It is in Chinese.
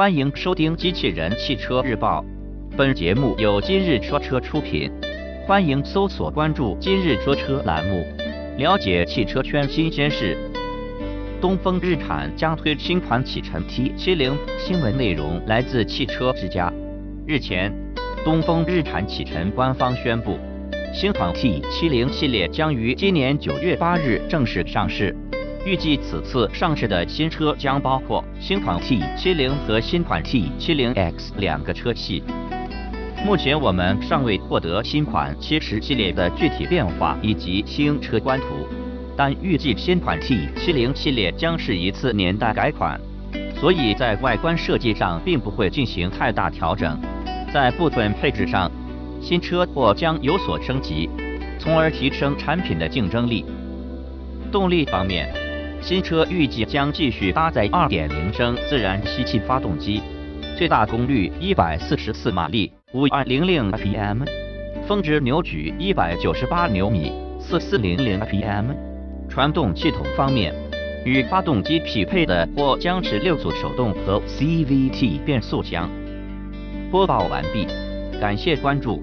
欢迎收听《机器人汽车日报》，本节目由今日说车出品。欢迎搜索关注“今日说车”栏目，了解汽车圈新鲜事。东风日产将推新款启辰 T70，新闻内容来自汽车之家。日前，东风日产启辰官方宣布，新款 T70 系列将于今年九月八日正式上市。预计此次上市的新车将包括新款 T70 和新款 T70X 两个车系。目前我们尚未获得新款70系列的具体变化以及新车官图，但预计新款 T70 系列将是一次年代改款，所以在外观设计上并不会进行太大调整。在部分配置上，新车或将有所升级，从而提升产品的竞争力。动力方面，新车预计将继续搭载2.0升自然吸气发动机，最大功率144马力，5200 PM，峰值扭矩198牛米，4400 PM。传动系统方面，与发动机匹配的或将是六速手动和 CVT 变速箱。播报完毕，感谢关注。